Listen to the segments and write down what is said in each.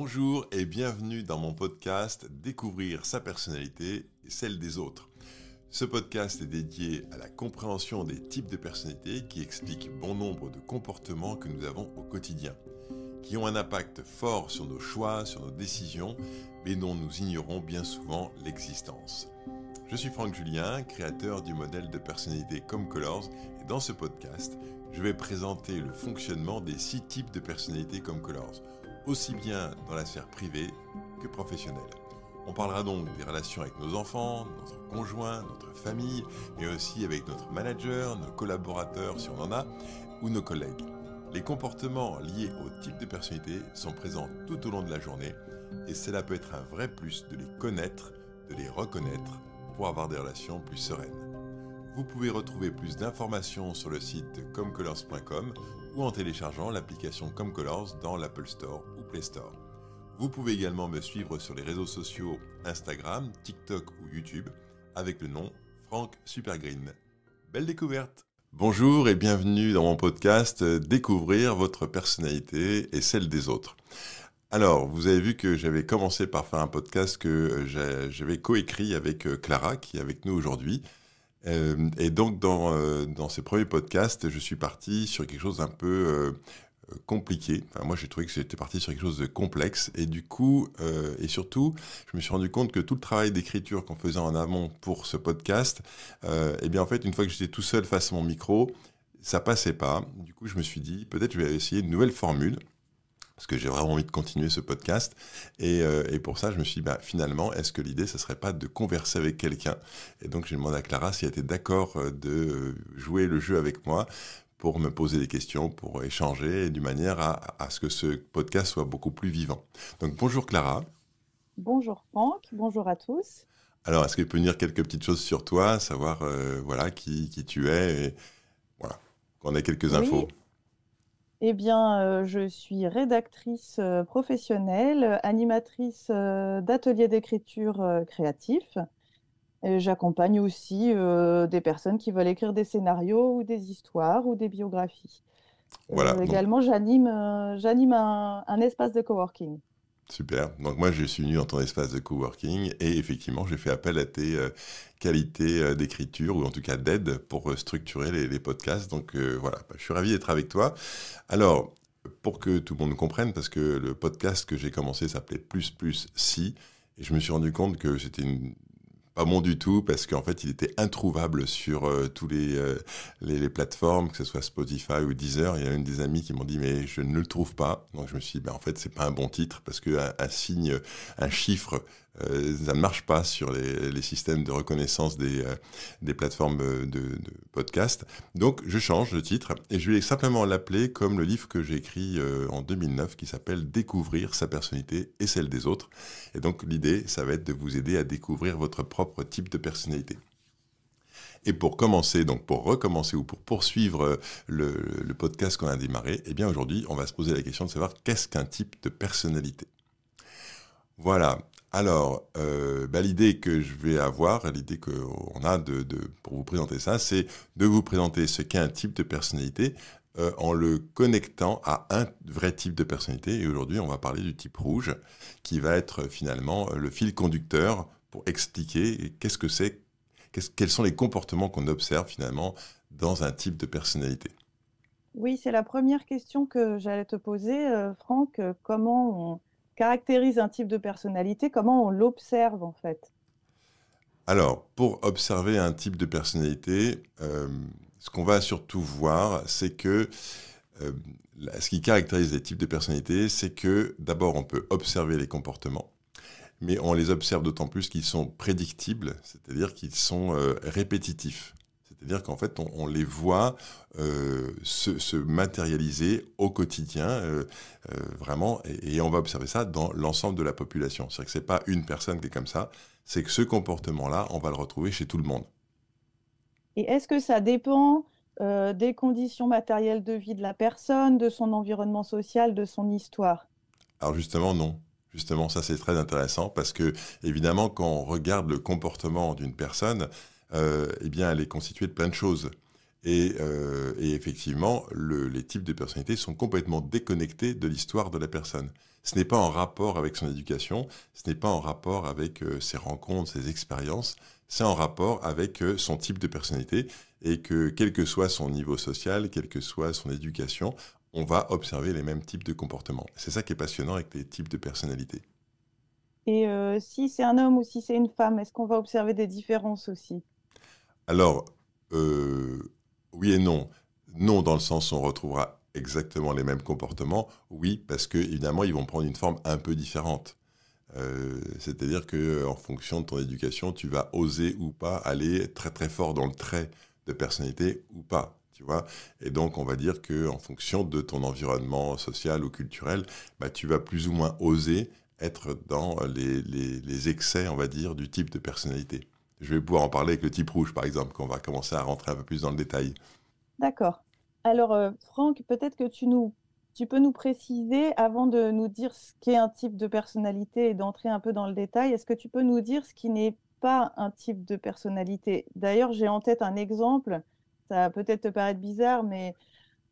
Bonjour et bienvenue dans mon podcast Découvrir sa personnalité et celle des autres. Ce podcast est dédié à la compréhension des types de personnalités qui expliquent bon nombre de comportements que nous avons au quotidien, qui ont un impact fort sur nos choix, sur nos décisions, mais dont nous ignorons bien souvent l'existence. Je suis Franck Julien, créateur du modèle de personnalité Comme Colors, et dans ce podcast, je vais présenter le fonctionnement des six types de personnalités Comme Colors, aussi bien dans la sphère privée que professionnelle. On parlera donc des relations avec nos enfants, notre conjoint, notre famille, mais aussi avec notre manager, nos collaborateurs si on en a, ou nos collègues. Les comportements liés au type de personnalité sont présents tout au long de la journée et cela peut être un vrai plus de les connaître, de les reconnaître pour avoir des relations plus sereines. Vous pouvez retrouver plus d'informations sur le site comcolors.com ou en téléchargeant l'application Comcolors dans l'Apple Store ou Play Store. Vous pouvez également me suivre sur les réseaux sociaux Instagram, TikTok ou YouTube avec le nom Franck Supergreen. Belle découverte Bonjour et bienvenue dans mon podcast Découvrir votre personnalité et celle des autres. Alors, vous avez vu que j'avais commencé par faire un podcast que j'avais coécrit avec euh, Clara, qui est avec nous aujourd'hui. Euh, et donc, dans, euh, dans ces premiers podcasts, je suis parti sur quelque chose d'un peu compliqué. Enfin, moi, j'ai trouvé que j'étais parti sur quelque chose de complexe. Et du coup, euh, et surtout, je me suis rendu compte que tout le travail d'écriture qu'on faisait en amont pour ce podcast, euh, eh bien, en fait, une fois que j'étais tout seul face à mon micro, ça passait pas. Du coup, je me suis dit, peut-être je vais essayer une nouvelle formule. Parce que j'ai vraiment envie de continuer ce podcast. Et, euh, et pour ça, je me suis dit, bah, finalement, est-ce que l'idée, ce serait pas de converser avec quelqu'un? Et donc, j'ai demandé à Clara si elle était d'accord de jouer le jeu avec moi pour me poser des questions, pour échanger, d'une manière à, ce que ce podcast soit beaucoup plus vivant. Donc bonjour Clara. Bonjour Franck, bonjour à tous. Alors, est-ce que tu peux nous dire quelques petites choses sur toi, savoir euh, voilà qui, qui, tu es, et voilà, qu'on ait quelques infos? Eh bien, euh, je suis rédactrice euh, professionnelle, animatrice d'ateliers d'écriture créatif j'accompagne aussi euh, des personnes qui veulent écrire des scénarios ou des histoires ou des biographies. Voilà, euh, également, j'anime euh, j'anime un, un, espace de coworking. Super. Donc moi, je suis venu dans ton espace de coworking et effectivement, j'ai fait appel à tes qualités d'écriture ou en tout cas d'aide pour structurer les, les podcasts. Donc voilà, bah, je suis ravi d'être avec toi. Alors, pour que tout le monde comprenne, parce que le podcast que j'ai commencé s'appelait Plus Plus Si, et je me suis rendu compte que c'était une pas bon du tout parce qu'en fait il était introuvable sur euh, tous euh, les, les, plateformes, que ce soit Spotify ou Deezer. Il y a une des amis qui m'ont dit mais je ne le trouve pas. Donc je me suis dit ben, en fait c'est pas un bon titre parce qu'un un signe, un chiffre euh, ça ne marche pas sur les, systèmes de reconnaissance des, euh, plateformes de, de, podcast. Donc je change le titre et je vais simplement l'appeler comme le livre que j'ai écrit euh, en 2009 qui s'appelle Découvrir sa personnalité et celle des autres. Et donc l'idée, ça va être de vous aider à découvrir votre propre type de personnalité. Et pour commencer, donc pour recommencer ou pour poursuivre le podcast qu'on a démarré, eh bien aujourd'hui, on va se poser la question de savoir qu'est-ce qu'un type de personnalité? Voilà. Alors, euh, bah, l'idée que je vais avoir, l'idée qu'on a de, pour vous présenter ça, c'est de vous présenter ce qu'est un type de personnalité euh, en le connectant à un vrai type de personnalité. Et aujourd'hui, on va parler du type rouge, qui va être finalement le fil conducteur pour expliquer qu'est-ce que c'est, quels sont les comportements qu'on observe finalement dans un type de personnalité. Oui, c'est la première question que j'allais te poser, euh, Franck. Comment on caractérise un type de personnalité Comment on l'observe en fait? Alors, pour observer un type de personnalité, euh, ce qu'on va surtout voir, c'est que euh, ce qui caractérise les types de personnalité, c'est que d'abord on peut observer les comportements, mais on les observe d'autant plus qu'ils sont prédictibles, c'est-à-dire qu'ils sont euh, répétitifs. C'est-à-dire qu'en fait, on, les voit euh, se, matérialiser au quotidien, euh, euh, vraiment, et, on va observer ça dans l'ensemble de la population. C'est-à-dire que ce n'est pas une personne qui est comme ça, c'est que ce comportement-là, on va le retrouver chez tout le monde. Et est-ce que ça dépend des conditions matérielles de vie de la personne, de son environnement social, de son histoire? Alors justement, non. Justement, ça c'est très intéressant parce que, évidemment, quand on regarde le comportement d'une personne, eh bien, elle est constituée de plein de choses. Et, euh, effectivement, les types de personnalités sont complètement déconnectés de l'histoire de la personne. Ce n'est pas en rapport avec son éducation, ce n'est pas en rapport avec euh, ses rencontres, ses expériences, c'est en rapport avec euh, son type de personnalité et que quel que soit son niveau social, quelle que soit son éducation, on va observer les mêmes types de comportements. C'est ça qui est passionnant avec les types de personnalités. Et si c'est un homme ou si c'est une femme, est-ce qu'on va observer des différences aussi? Alors, oui et non. Non, dans le sens où on retrouvera exactement les mêmes comportements. Oui, parce que évidemment, ils vont prendre une forme un peu différente. Euh, c'est-à-dire que en fonction de ton éducation, tu vas oser ou pas aller très très fort dans le trait de personnalité ou pas. Tu vois et donc, on va dire que en fonction de ton environnement social ou culturel, bah, tu vas plus ou moins oser être dans les excès, on va dire, du type de personnalité. Je vais pouvoir en parler avec le type rouge, par exemple, qu'on va commencer à rentrer un peu plus dans le détail. D'accord. Alors, euh, Franck, peut-être que tu, tu peux nous préciser, avant de nous dire ce qu'est un type de personnalité et d'entrer un peu dans le détail, est-ce que tu peux nous dire ce qui n'est pas un type de personnalité? D'ailleurs, j'ai en tête un exemple, ça va peut-être te paraître bizarre, mais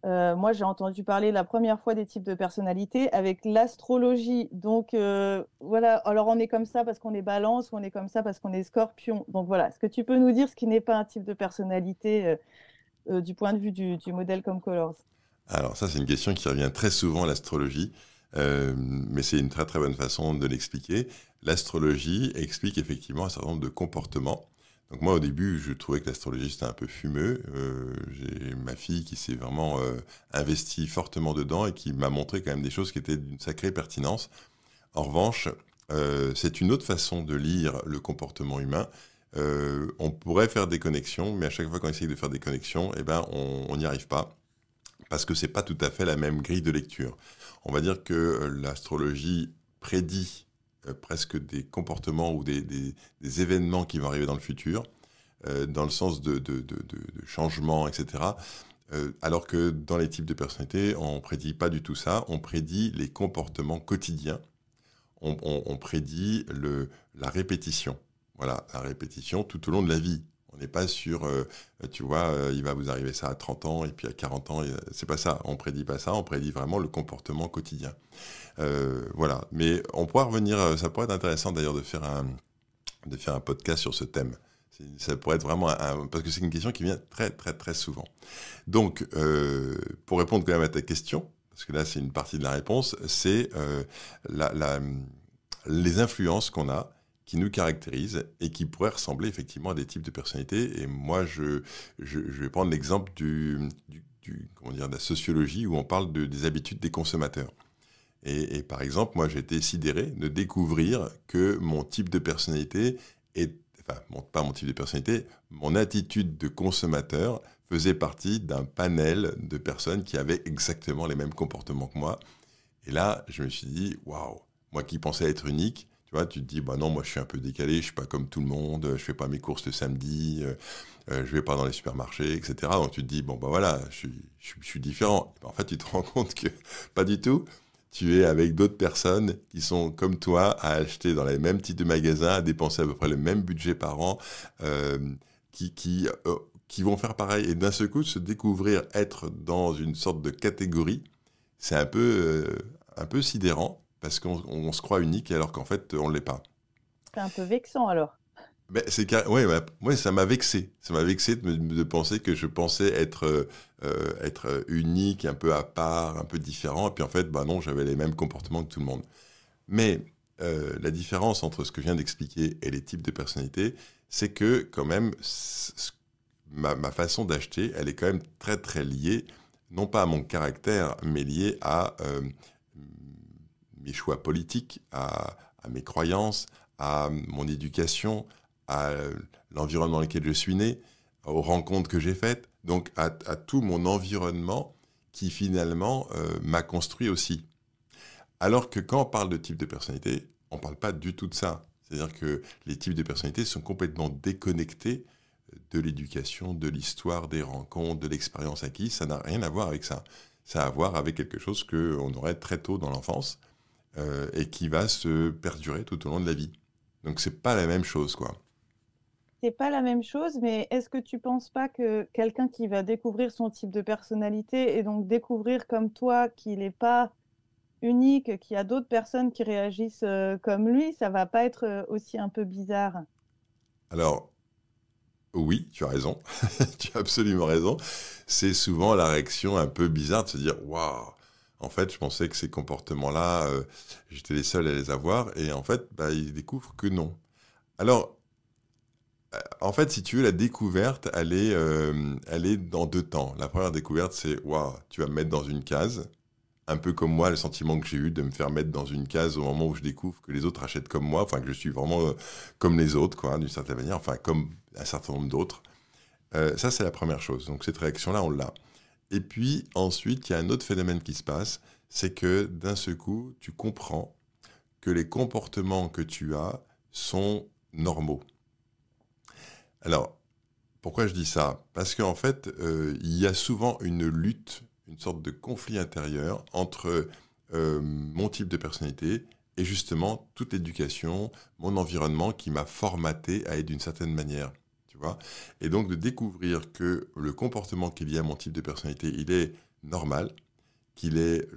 euh, moi, j'ai entendu parler la première fois des types de personnalités avec l'astrologie. Donc, euh, voilà, alors on est comme ça parce qu'on est balance ou on est comme ça parce qu'on est scorpion. Donc, voilà, est-ce que tu peux nous dire ce qui n'est pas un type de personnalité euh, du point de vue du, modèle comme Colors? Alors, ça, c'est une question qui revient très souvent à l'astrologie. mais c'est une très très bonne façon de l'expliquer. L'astrologie explique effectivement un certain nombre de comportements donc moi au début je trouvais que l'astrologie c'était un peu fumeux. Euh, j'ai ma fille qui s'est vraiment euh, investie fortement dedans et qui m'a montré quand même des choses qui étaient d'une sacrée pertinence. En revanche, euh, c'est une autre façon de lire le comportement humain. on pourrait faire des connexions, mais à chaque fois qu'on essaye de faire des connexions, eh ben, on n'y arrive pas parce que c'est pas tout à fait la même grille de lecture. On va dire que l'astrologie prédit euh, presque des comportements ou des, événements qui vont arriver dans le futur, euh, dans le sens de, de, changement, etc. Euh, alors que dans les types de personnalités, on ne prédit pas du tout ça, on prédit les comportements quotidiens, on, prédit la répétition. Voilà, la répétition tout au long de la vie. On n'est pas sur, euh, tu vois, euh, il va vous arriver ça à 30 ans et puis à 40 ans. C'est pas ça. On prédit pas ça. On prédit vraiment le comportement quotidien. Euh, voilà. Mais on pourra revenir. Ça pourrait être intéressant d'ailleurs de faire un de faire un podcast sur ce thème. Ça pourrait être vraiment parce que c'est une question qui vient très très très souvent. Donc, pour répondre quand même à ta question, parce que là c'est une partie de la réponse, c'est la, les influences qu'on a qui nous caractérisent et qui pourraient ressembler effectivement à des types de personnalités. Et moi, je, je, vais prendre l'exemple du, comment dire, de la sociologie où on parle de, des habitudes des consommateurs. Et, par exemple, moi, j'ai été sidéré de découvrir que mon type de personnalité est, enfin, pas mon type de personnalité, mon attitude de consommateur faisait partie d'un panel de personnes qui avaient exactement les mêmes comportements que moi. Et là, je me suis dit, waouh, moi qui pensais être unique, tu te dis, bah non, moi je suis un peu décalé, je suis pas comme tout le monde, je fais pas mes courses le samedi, euh, euh, je vais pas dans les supermarchés, etc. Donc tu te dis, bon bah voilà, je suis, différent. En fait, tu te rends compte que pas du tout. Tu es avec d'autres personnes qui sont comme toi à acheter dans les mêmes types de magasins, à dépenser à peu près le même budget par an, euh, qui, qui, qui vont faire pareil. Et d'un seul coup, se découvrir être dans une sorte de catégorie, c'est un peu, un peu sidérant parce qu'on se croit unique alors qu'en fait, on ne l'est pas. C'est un peu vexant alors. Mais c'est ouais, ça m'a vexé. Ça m'a vexé de, penser que je pensais être, euh, euh, être unique, un peu à part, un peu différent. Et puis en fait, bah non, j'avais les mêmes comportements que tout le monde. Mais euh, la différence entre ce que je viens d'expliquer et les types de personnalités, c'est que quand même, ma, ma façon d'acheter, elle est quand même très très liée, non pas à mon caractère, mais liée à mes choix politiques, à, mes croyances, à mon éducation, à l'environnement dans lequel je suis né, aux rencontres que j'ai faites, donc à, tout mon environnement qui finalement euh, m'a construit aussi. Alors que quand on parle de type de personnalité, on ne parle pas du tout de ça. C'est-à-dire que les types de personnalités sont complètement déconnectés de l'éducation, de l'histoire, des rencontres, de l'expérience acquise. Ça n'a rien à voir avec ça. Ça a à voir avec quelque chose qu'on aurait très tôt dans l'enfance euh, et qui va se perdurer tout au long de la vie. Donc c'est pas la même chose, quoi. c'est pas la même chose, mais est-ce que tu penses pas que quelqu'un qui va découvrir son type de personnalité et donc découvrir comme toi qu'il n'est pas unique, qu'il y a d'autres personnes qui réagissent euh, comme lui, ça va pas être euh, aussi un peu bizarre? Alors, oui, tu as raison. tu as absolument raison. C'est souvent la réaction un peu bizarre de se dire Waouh, en fait, je pensais que ces comportements-là, euh, j'étais les seuls à les avoir. Et en fait, bah, ils découvrent que non. Alors, euh, en fait, si tu veux, la découverte, elle est, euh, elle est dans deux temps. La première découverte, c'est Waouh, tu vas me mettre dans une case un peu comme moi, le sentiment que j'ai eu de me faire mettre dans une case au moment où je découvre que les autres achètent comme moi, enfin que je suis vraiment comme les autres, quoi, d'une certaine manière, enfin comme un certain nombre d'autres. Ça, c'est la première chose. Donc cette réaction-là, on l'a. Et puis ensuite, il y a un autre phénomène qui se passe, c'est que d'un seul coup, tu comprends que les comportements que tu as sont normaux. Alors, pourquoi je dis ça? Parce qu'en fait, euh, il y a souvent une lutte une sorte de conflit intérieur entre euh, mon type de personnalité et justement toute l'éducation, mon environnement qui m'a formaté à être d'une certaine manière. Et donc de découvrir que le comportement qu'il y a à mon type de personnalité, il est normal, qu'il est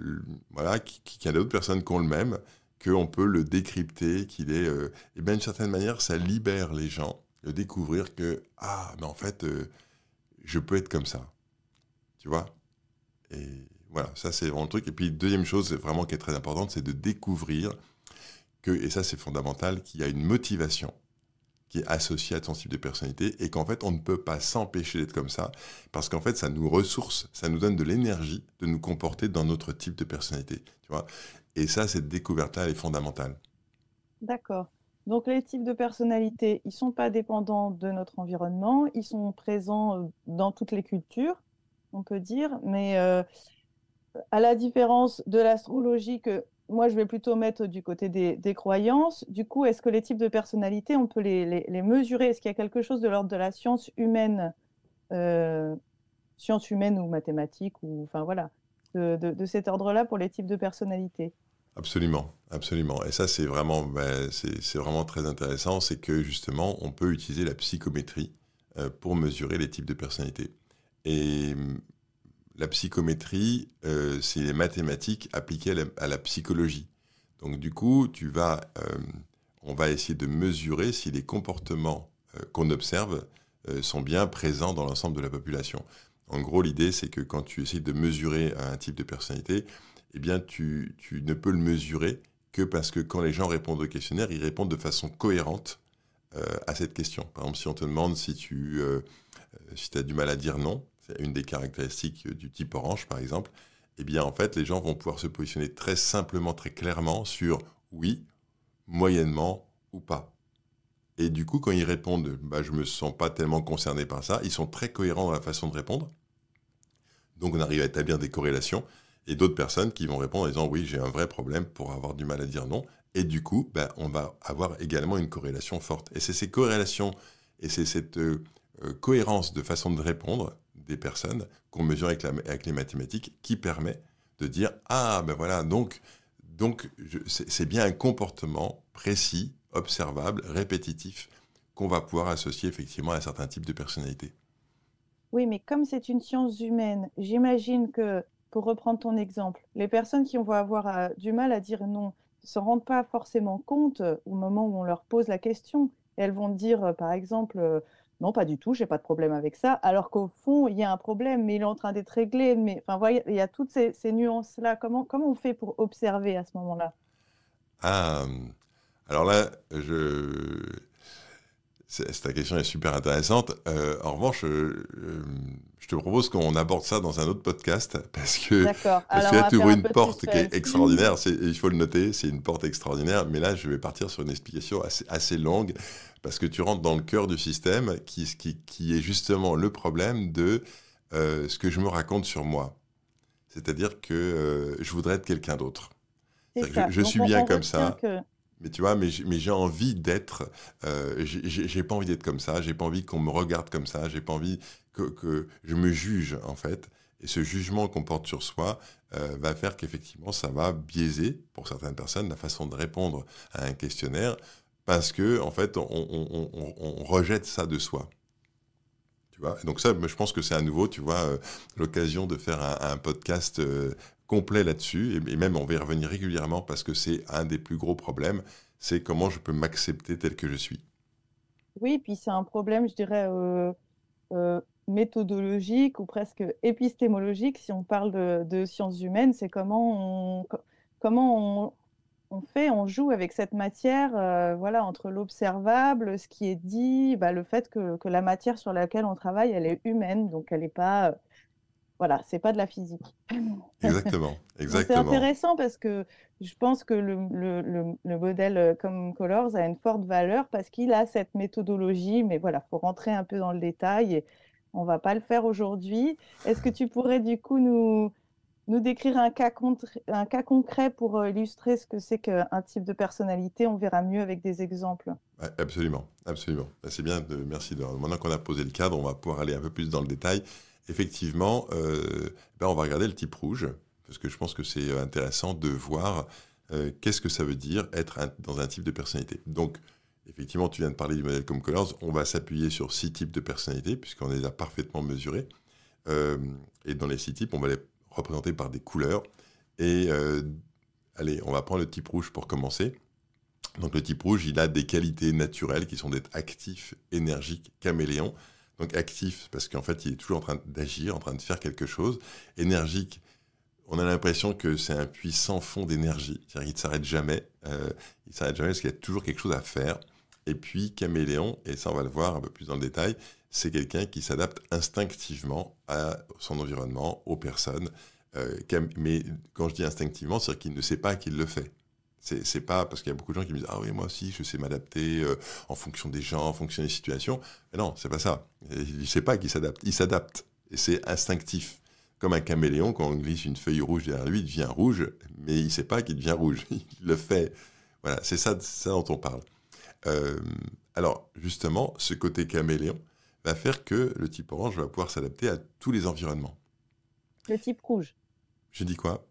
voilà, qu'il y a d'autres personnes qui ont le même, qu'on peut le décrypter, qu'il est, euh, et bien d'une certaine manière, ça libère les gens de découvrir que ah, mais en fait, euh, je peux être comme ça. Tu vois? Et voilà, ça c'est vraiment le truc. Et puis deuxième chose, vraiment qui est très importante, c'est de découvrir que, et ça c'est fondamental, qu'il y a une motivation qui est associée à ton type de personnalité et qu'en fait on ne peut pas s'empêcher d'être comme ça parce qu'en fait ça nous ressource, ça nous donne de l'énergie de nous comporter dans notre type de personnalité, tu vois. Et ça, cette découverte-là, elle est fondamentale. D'accord. Donc les types de personnalité, ils sont pas dépendants de notre environnement, ils sont présents euh, dans toutes les cultures on peut dire. Mais euh, à la différence de l'astrologie, que moi je vais plutôt mettre du côté des, croyances, du coup, est-ce que les types de personnalités, on peut les, mesurer? Est-ce qu'il y a quelque chose de l'ordre de la science humaine, euh, science humaine ou mathématiques, ou enfin voilà, de, cet ordre-là pour les types de personnalités? Absolument, absolument. Et ça, c'est vraiment, ben, c'est vraiment très intéressant. C'est que justement, on peut utiliser la psychométrie euh, pour mesurer les types de personnalités. Et la psychométrie, euh, c'est les mathématiques appliquées à la, psychologie. Donc du coup, tu vas, hum, on va essayer de mesurer si les comportements euh, qu'on observe euh, sont bien présents dans l'ensemble de la population. En gros, l'idée, c'est que quand tu essayes de mesurer un type de personnalité, eh bien, tu, ne peux le mesurer que parce que quand les gens répondent au questionnaire, ils répondent de façon cohérente à cette question. Par exemple, si on te demande si tu si as du mal à dire non, une des caractéristiques du type orange par exemple, eh bien en fait les gens vont pouvoir se positionner très simplement, très clairement sur oui, moyennement ou pas. Et du coup, quand ils répondent, bah, je ne me sens pas tellement concerné par ça, ils sont très cohérents dans la façon de répondre. Donc on arrive à établir des corrélations. Et d'autres personnes qui vont répondre en disant oui, j'ai un vrai problème pour avoir du mal à dire non. Et du coup, bah, on va avoir également une corrélation forte. Et c'est ces corrélations et c'est cette euh, euh, cohérence de façon de répondre des personnes qu'on mesure avec, les mathématiques qui permet de dire ah ben voilà donc donc c'est bien un comportement précis, observable, répétitif qu'on va pouvoir associer effectivement à un certain type de personnalité. Oui, mais comme c'est une science humaine, j'imagine que, pour reprendre ton exemple, les personnes qui vont avoir euh, du mal à dire non ne se rendent pas forcément compte au moment où on leur pose la question. Elles vont dire, euh, par exemple, non, pas du tout, j'ai pas de problème avec ça. Alors qu'au fond, il y a un problème, mais il est en train d'être réglé. Mais enfin, voyez, il y a toutes ces, nuances-là. Comment, comment on fait pour observer à ce moment-là? Ah, alors là, je... ta question est super intéressante. Euh, en revanche, euh, je te propose qu'on aborde ça dans un autre podcast parce que, parce que là, tu ouvres une porte qui est extraordinaire. il faut le noter, c'est une porte extraordinaire. Mais là, je vais partir sur une explication assez, assez longue parce que tu rentres dans le cœur du système qui, qui, qui est justement le problème de euh, ce que je me raconte sur moi. C'est-à-dire que euh, je voudrais être quelqu'un d'autre. Je, suis bien comme ça. Mais tu vois, mais, j'ai envie d'être. Euh, j'ai pas envie d'être comme ça. J'ai pas envie qu'on me regarde comme ça. J'ai pas envie que, que, je me juge en fait. Et ce jugement qu'on porte sur soi euh, va faire qu'effectivement, ça va biaiser pour certaines personnes la façon de répondre à un questionnaire parce que en fait, on, rejette ça de soi. Tu vois? Donc ça, je pense que c'est à nouveau, tu vois, euh, l'occasion de faire un, podcast euh, complet là-dessus, et, même on va y revenir régulièrement parce que c'est un des plus gros problèmes, c'est comment je peux m'accepter tel que je suis. Oui, puis c'est un problème, je dirais, euh, méthodologique ou presque épistémologique, si on parle de, sciences humaines, c'est comment comment on, on fait, on joue avec cette matière, euh, voilà, entre l'observable, ce qui est dit, bah, le fait que, la matière sur laquelle on travaille, elle est humaine, donc elle n'est pas, euh, voilà, c'est pas de la physique. Exactement, exactement. C'est intéressant parce que je pense que le, modèle euh, comme Colors a une forte valeur parce qu'il a cette méthodologie, mais voilà, faut rentrer un peu dans le détail et on va pas le faire aujourd'hui. Est-ce que tu pourrais du coup nous nous décrire un cas, un cas concret pour euh, illustrer ce que c'est qu'un type de personnalité On verra mieux avec des exemples. absolument, absolument. Bah, c'est bien, merci. De, maintenant qu'on a posé le cadre, on va pouvoir aller un peu plus dans le détail. Effectivement, euh, ben, on va regarder le type rouge, parce que je pense que c'est euh, intéressant de voir qu'est-ce que ça veut dire être dans un type de personnalité. Donc, effectivement, tu viens de parler du modèle comme Colors, on va s'appuyer sur six types de personnalités, puisqu'on les a parfaitement mesurés. et dans les six types, on va les représenté par des couleurs. Et euh, allez, on va prendre le type rouge pour commencer. Donc le type rouge, il a des qualités naturelles qui sont d'être actif, énergique, caméléon. Donc actif parce qu'en fait, il est toujours en train d'agir, en train de faire quelque chose. Énergique, on a l'impression que c'est un puissant fond d'énergie. C'est-à-dire qu'il ne s'arrête jamais. Euh, il ne s'arrête jamais parce qu'il y a toujours quelque chose à faire. Et puis caméléon, et ça on va le voir un peu plus dans le détail, c'est quelqu'un qui s'adapte instinctivement à son environnement, aux personnes. Euh, mais quand je dis instinctivement, c'est qu'il ne sait pas qu'il le fait. C'est pas parce qu'il y a beaucoup de gens qui me disent ah oui moi aussi je sais m'adapter euh, en fonction des gens, en fonction des situations. Mais non, c'est pas ça. Il ne sait pas qu'il s'adapte. Il s'adapte et c'est instinctif. Comme un caméléon, quand on glisse une feuille rouge derrière lui, il devient rouge, mais il ne sait pas qu'il devient rouge. Il le fait. Voilà, c'est ça dont on parle. Euh, alors justement, ce côté caméléon, va faire que le type orange va pouvoir s'adapter à tous les environnements. Le type rouge. Je dis quoi?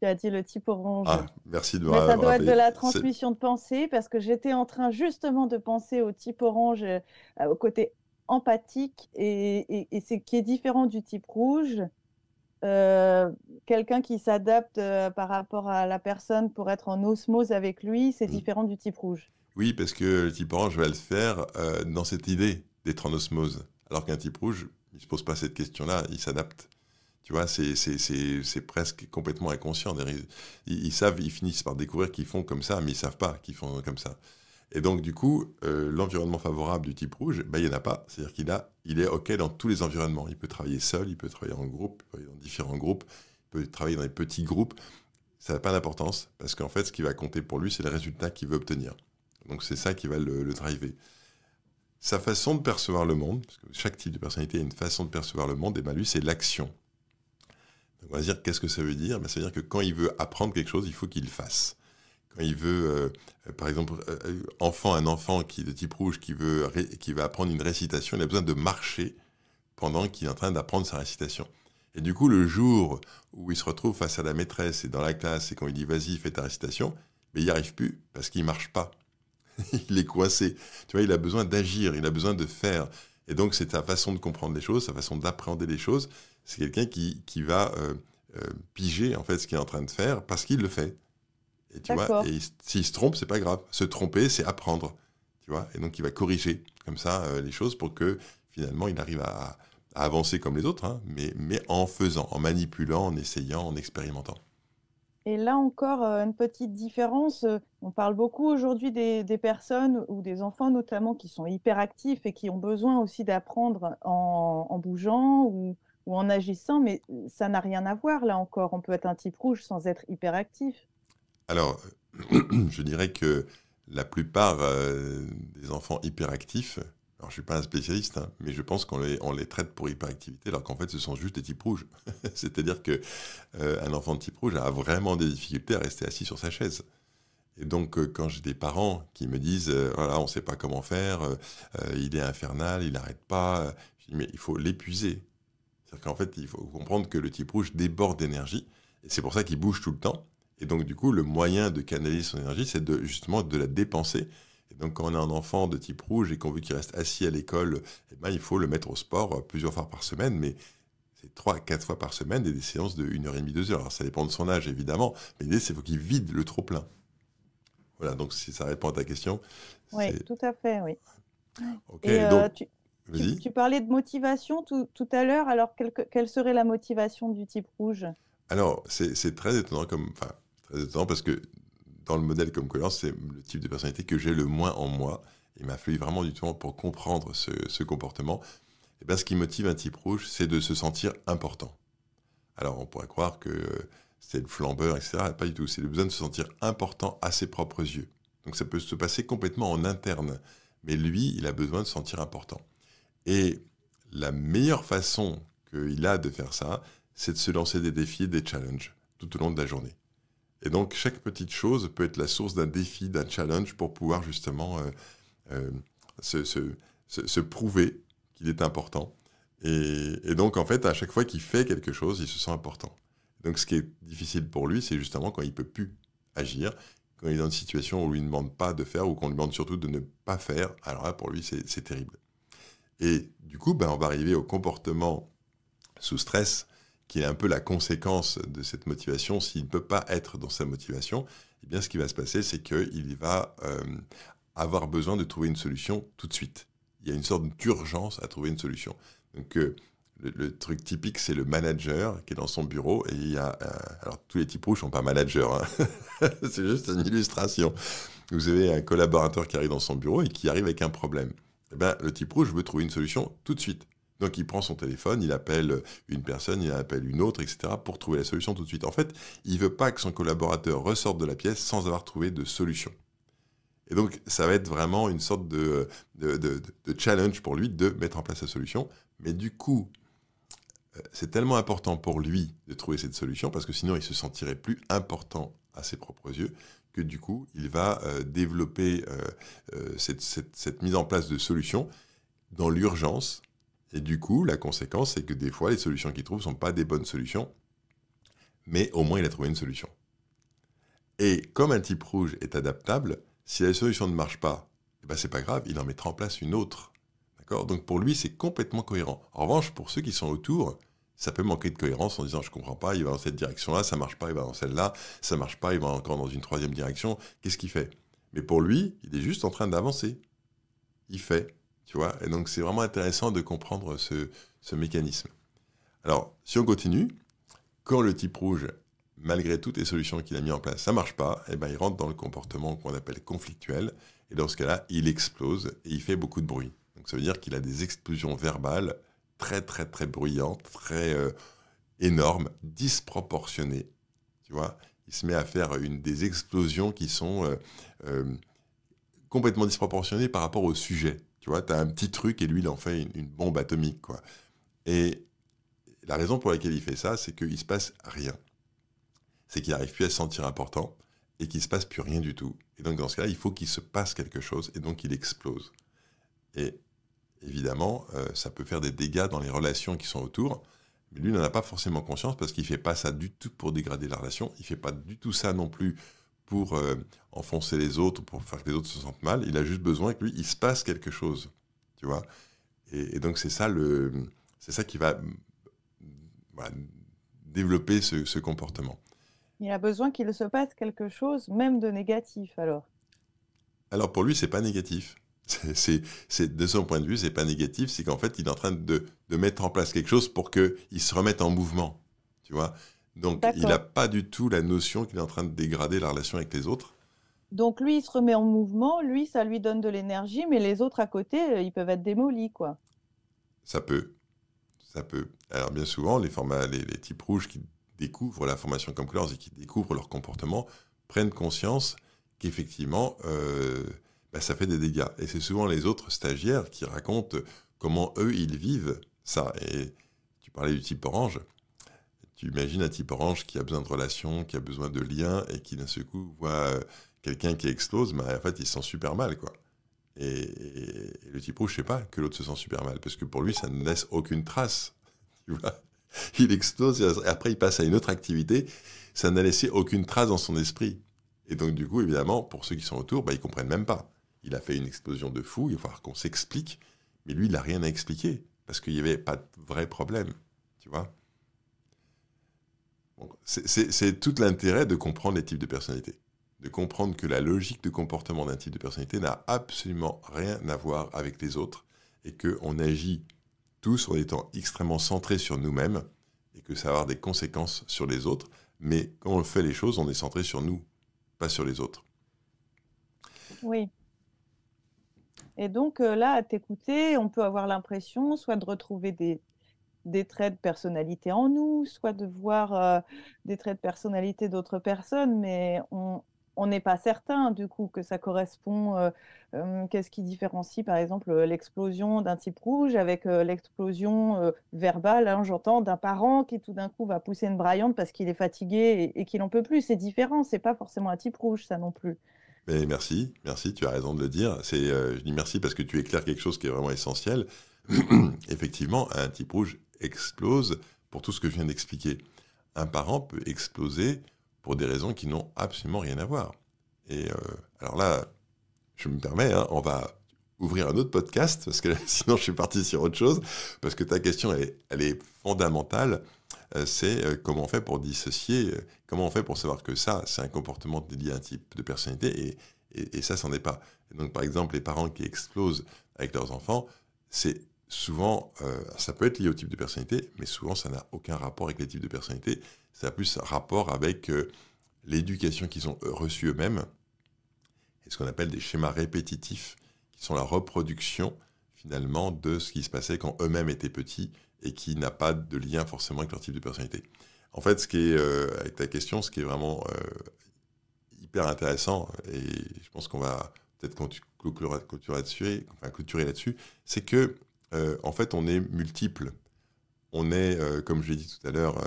Tu as dit le type orange. Ah, merci de me ça doit être de la transmission de pensée parce que j'étais en train justement de penser au type orange, euh, au côté empathique et, qui est différent du type rouge. Euh, quelqu'un qui s'adapte euh, par rapport à la personne pour être en osmose avec lui, c'est différent du type rouge. Oui, parce que le type orange va le faire dans cette idée d'être en osmose. Alors qu'un type rouge, il ne se pose pas cette question-là, il s'adapte. Tu vois, c'est presque complètement inconscient. Ils, savent, ils finissent par découvrir qu'ils font comme ça, mais ils ne savent pas qu'ils font comme ça. Et donc, du coup, euh, l'environnement favorable du type rouge, ben, il n'y en a pas. C'est-à-dire qu'il il est OK dans tous les environnements. Il peut travailler seul, il peut travailler en groupe, il peut travailler dans différents groupes, il peut travailler dans des petits groupes. Ça n'a pas d'importance, parce qu'en fait, ce qui va compter pour lui, c'est le résultat qu'il veut obtenir. Donc, c'est ça qui va le, driver sa façon de percevoir le monde, parce que chaque type de personnalité a une façon de percevoir le monde, et bien lui, c'est l'action. On va dire qu'est-ce que ça veut dire? Ben, Ça veut dire que quand il veut apprendre quelque chose, il faut qu'il le fasse. Quand il veut, euh, par exemple, euh, enfant, un enfant qui de type rouge qui veut, qui apprendre une récitation, il a besoin de marcher pendant qu'il est en train d'apprendre sa récitation. Et du coup, le jour où il se retrouve face à la maîtresse et dans la classe, et quand il dit vas-y, fais ta récitation, mais ben, il n'y arrive plus parce qu'il marche pas. il est coincé. Tu vois, il a besoin d'agir, il a besoin de faire. Et donc, c'est sa façon de comprendre les choses, sa façon d'appréhender les choses. C'est quelqu'un qui, qui va euh, euh, piger, en fait, ce qu'il est en train de faire parce qu'il le fait. Et tu vois, et s'il se trompe, c'est pas grave. Se tromper, c'est apprendre. Tu vois, et donc il va corriger comme ça euh, les choses pour que finalement il arrive à, avancer comme les autres, hein, mais, mais en faisant, en manipulant, en essayant, en expérimentant. Et là encore, euh, une petite différence. Euh, on parle beaucoup aujourd'hui des, personnes ou des enfants notamment qui sont hyperactifs et qui ont besoin aussi d'apprendre en, bougeant ou, en agissant, mais ça n'a rien à voir là encore. On peut être un type rouge sans être hyperactif. Alors, je dirais que la plupart euh, des enfants hyperactifs alors, je suis pas un spécialiste, hein, mais je pense qu'on les, traite pour hyperactivité, alors qu'en fait, ce sont juste des types rouges. C'est-à-dire qu'un euh, enfant de type rouge a vraiment des difficultés à rester assis sur sa chaise. Et donc, euh, quand j'ai des parents qui me disent, euh, voilà, on ne sait pas comment faire, il est infernal, il n'arrête pas, je dis, mais il faut l'épuiser. C'est-à-dire qu'en fait, il faut comprendre que le type rouge déborde d'énergie, et c'est pour ça qu'il bouge tout le temps. Et donc, du coup, le moyen de canaliser son énergie, c'est justement de la dépenser donc, quand on a un enfant de type rouge et qu'on veut qu'il reste assis à l'école, eh ben, il faut le mettre au sport euh, plusieurs fois par semaine, mais c'est trois, quatre fois par semaine et des séances de 1h30, 2 heures. Alors, ça dépend de son âge, évidemment, mais l'idée, c'est qu'il faut qu'il vide le trop-plein. Voilà, donc si ça répond à ta question. Oui, tout à fait, oui. Ok, donc, tu, parlais de motivation tout, à l'heure, alors quelle, serait la motivation du type rouge? Alors, c'est très étonnant comme... Enfin, très étonnant parce que dans le modèle comme collant, c'est le type de personnalité que j'ai le moins en moi. Il m'a fallu vraiment du temps pour comprendre ce, comportement. Et ce qui motive un type rouge, c'est de se sentir important. Alors, on pourrait croire que c'est le flambeur, etc. Pas du tout. C'est le besoin de se sentir important à ses propres yeux. Donc, ça peut se passer complètement en interne. Mais lui, il a besoin de se sentir important. Et la meilleure façon qu'il a de faire ça, c'est de se lancer des défis, des challenges tout au long de la journée. Et donc, chaque petite chose peut être la source d'un défi, d'un challenge pour pouvoir justement euh, euh, se, prouver qu'il est important. Et, donc, en fait, à chaque fois qu'il fait quelque chose, il se sent important. Donc, ce qui est difficile pour lui, c'est justement quand il peut plus agir, quand il est dans une situation où on lui demande pas de faire ou qu'on lui demande surtout de ne pas faire. Alors là, pour lui, c'est terrible. Et du coup, ben, on va arriver au comportement sous stress qui est un peu la conséquence de cette motivation, s'il ne peut pas être dans sa motivation, eh bien, ce qui va se passer, c'est qu'il va euh, avoir besoin de trouver une solution tout de suite. Il y a une sorte d'urgence à trouver une solution. Donc, euh, le, truc typique, c'est le manager qui est dans son bureau et il y a. Euh, alors, tous les types rouges sont pas managers, hein. c'est juste une illustration. Vous avez un collaborateur qui arrive dans son bureau et qui arrive avec un problème. Eh bien, le type rouge veut trouver une solution tout de suite. Donc il prend son téléphone, il appelle une personne, il appelle une autre, etc., pour trouver la solution tout de suite. En fait, il veut pas que son collaborateur ressorte de la pièce sans avoir trouvé de solution. Et donc, ça va être vraiment une sorte de, de, challenge pour lui de mettre en place sa solution. Mais du coup, euh, c'est tellement important pour lui de trouver cette solution, parce que sinon, il se sentirait plus important à ses propres yeux, que du coup, il va euh, développer euh, cette, cette mise en place de solutions dans l'urgence et du coup, la conséquence, c'est que des fois, les solutions qu'il trouve ne sont pas des bonnes solutions, mais au moins il a trouvé une solution. Et comme un type rouge est adaptable, si la solution ne marche pas, eh ben c'est pas grave, il en mettra en place une autre. D'accord? Donc pour lui, c'est complètement cohérent. En revanche, pour ceux qui sont autour, ça peut manquer de cohérence en disant je comprends pas, il va dans cette direction-là, ça marche pas, il va dans celle-là, ça marche pas, il va encore dans une troisième direction. Qu'est-ce qu'il fait? Mais pour lui, il est juste en train d'avancer. Il fait. Tu vois Et donc, c'est vraiment intéressant de comprendre ce, mécanisme. Alors, si on continue, quand le type rouge, malgré toutes les solutions qu'il a mis en place, ça marche pas, eh ben, il rentre dans le comportement qu'on appelle conflictuel. Et dans ce cas-là, il explose et il fait beaucoup de bruit. Donc, ça veut dire qu'il a des explosions verbales très, très, très bruyantes, très euh, énormes, disproportionnées. Tu vois Il se met à faire des explosions qui sont euh, euh, complètement disproportionnées par rapport au sujet. Tu vois, tu as un petit truc et lui, il en fait une, bombe atomique, quoi. Et la raison pour laquelle il fait ça, c'est qu'il ne se passe rien. C'est qu'il n'arrive plus à se sentir important et qu'il ne se passe plus rien du tout. Et donc, dans ce cas-là, il faut qu'il se passe quelque chose et donc il explose. Et évidemment, euh, ça peut faire des dégâts dans les relations qui sont autour. Mais lui n'en a pas forcément conscience parce qu'il ne fait pas ça du tout pour dégrader la relation. Il ne fait pas du tout ça non plus pour euh, enfoncer les autres, pour faire que les autres se sentent mal. Il a juste besoin que lui, il se passe quelque chose, tu vois. Et, donc c'est ça le, c'est ça qui va développer ce, comportement. Il a besoin qu'il se passe quelque chose, même de négatif, alors. Alors pour lui, c'est pas négatif. C'est, c'est, de son point de vue, c'est pas négatif, c'est qu'en fait, il est en train de, de mettre en place quelque chose pour qu'il se remette en mouvement, tu vois. Donc, il n'a pas du tout la notion qu'il est en train de dégrader la relation avec les autres. Donc, lui, il se remet en mouvement, lui, ça lui donne de l'énergie, mais les autres à côté, euh, ils peuvent être démolis, quoi. Ça peut. Ça peut. Alors, bien souvent, les, formats, les, types rouges qui découvrent la formation comme Colors et qui découvrent leur comportement prennent conscience qu'effectivement, euh, bah, ça fait des dégâts. Et c'est souvent les autres stagiaires qui racontent comment eux, ils vivent ça. Et tu parlais du type orange. Tu imagines un type orange qui a besoin de relations, qui a besoin de liens et qui d'un seul coup voit euh, quelqu'un qui explose, mais en fait il se sent super mal quoi. Et, le type rouge, je sais pas que l'autre se sent super mal parce que pour lui ça ne laisse aucune trace. Il explose et après il passe à une autre activité, ça n'a laissé aucune trace dans son esprit. Et donc du coup évidemment pour ceux qui sont autour, bah, ils comprennent même pas. il a fait une explosion de fou, il va falloir qu'on s'explique, mais lui, il n'a rien à expliquer, parce qu'il n'y avait pas de vrai problème, tu vois. C'est tout l'intérêt de comprendre les types de personnalités, de comprendre que la logique de comportement d'un type de personnalité n'a absolument rien à voir avec les autres, et qu'on agit tous en étant extrêmement centrés sur nous-mêmes, et que ça va avoir des conséquences sur les autres, mais quand on fait les choses, on est centré sur nous, pas sur les autres. Oui. Et donc euh, là, à t'écouter, on peut avoir l'impression soit de retrouver des, des traits de personnalité en nous, soit de voir euh, des traits de personnalité d'autres personnes, mais on, n'est pas certain du coup que ça correspond. Euh, euh, qu'est-ce qui différencie par exemple l'explosion d'un type rouge avec l'explosion verbale, hein, j'entends, d'un parent qui tout d'un coup va pousser une braillante parce qu'il est fatigué et, qu'il n'en peut plus. C'est différent, c'est pas forcément un type rouge ça non plus. Mais merci, merci, tu as raison de le dire. Je dis merci parce que tu éclaires quelque chose qui est vraiment essentiel. Effectivement, un type rouge explose pour tout ce que je viens d'expliquer. Un parent peut exploser pour des raisons qui n'ont absolument rien à voir. Et euh, alors là, je me permets, hein, on va ouvrir un autre podcast, parce que sinon je suis parti sur autre chose, parce que ta question, elle, est fondamentale. Euh, c'est euh, comment on fait pour dissocier, comment on fait pour savoir que ça, c'est un comportement lié à un type de personnalité, et, et, ça, c'en est pas. donc, par exemple, les parents qui explosent avec leurs enfants, c'est souvent, ça peut être lié au type de personnalité, mais souvent, ça n'a aucun rapport avec les types de personnalité ça a plus rapport avec euh, l'éducation qu'ils ont reçue eux-mêmes et ce qu'on appelle des schémas répétitifs, qui sont la reproduction finalement de ce qui se passait quand eux-mêmes étaient petits et qui n'a pas de lien forcément avec leur type de personnalité. En fait, ce qui est, euh, avec ta question, ce qui est vraiment euh, hyper intéressant, et je pense qu'on va peut-être clôturer là-dessus, enfin, clôturer là-dessus, c'est que, en fait, on est multiple. On est, comme je l'ai dit tout à l'heure,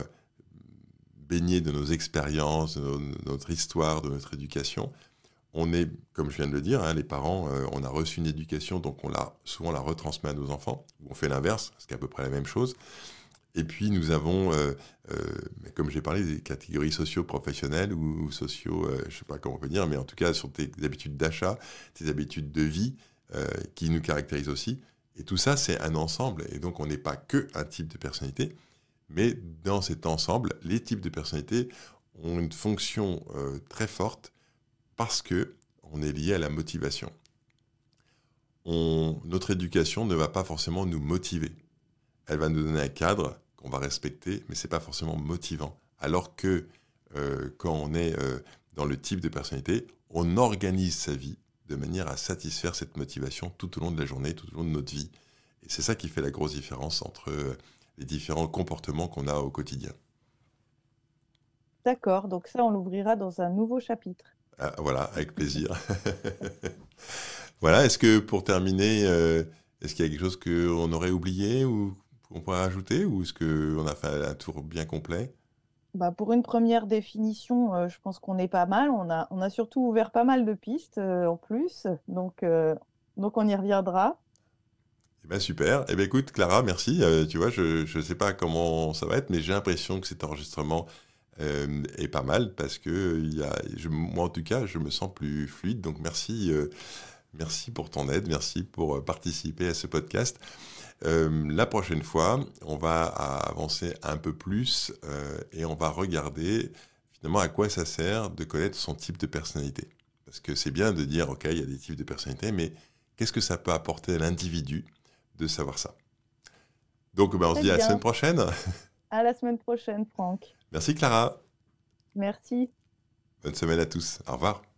baigné de nos expériences, de, notre histoire, de notre éducation. On est, comme je viens de le dire, hein, les parents, euh, on a reçu une éducation, donc on l'a souvent la retransmet à nos enfants, on fait l'inverse, ce qui est à peu près la même chose. Et puis nous avons, euh, euh, comme j'ai parlé, des catégories socio-professionnelles ou, socio, je ne sais pas comment on peut dire, mais en tout cas sur tes habitudes d'achat, tes habitudes de vie qui nous caractérisent aussi. Et tout ça, c'est un ensemble. Et donc on n'est pas que un type de personnalité, mais dans cet ensemble, les types de personnalités ont une fonction euh, très forte parce que on est lié à la motivation. notre éducation ne va pas forcément nous motiver. Elle va nous donner un cadre qu'on va respecter, mais ce n'est pas forcément motivant. Alors que euh, quand on est euh, dans le type de personnalité, on organise sa vie de manière à satisfaire cette motivation tout au long de la journée, tout au long de notre vie. Et c'est ça qui fait la grosse différence entre les différents comportements qu'on a au quotidien. D'accord, donc ça, on l'ouvrira dans un nouveau chapitre. Ah, voilà, avec plaisir. voilà, est-ce que pour terminer, euh, est-ce qu'il y a quelque chose qu'on aurait oublié ou qu'on pourrait rajouter ou est-ce qu'on a fait un tour bien complet? Bah pour une première définition, euh, je pense qu'on est pas mal. On a, on a surtout ouvert pas mal de pistes euh, en plus, donc, donc on y reviendra. Eh ben super. Eh ben écoute, Clara, merci. Euh, tu vois, je ne sais pas comment ça va être, mais j'ai l'impression que cet enregistrement euh, est pas mal parce que y a, moi, en tout cas, je me sens plus fluide. Donc merci, euh, merci pour ton aide, merci pour participer à ce podcast. La prochaine fois, on va avancer un peu plus et on va regarder finalement à quoi ça sert de connaître son type de personnalité. Parce que c'est bien de dire, OK, il y a des types de personnalités, mais qu'est-ce que ça peut apporter à l'individu de savoir ça? Donc, ben, on se dit à la semaine prochaine. À la semaine prochaine, Franck. Merci, Clara. Merci. Bonne semaine à tous. Au revoir.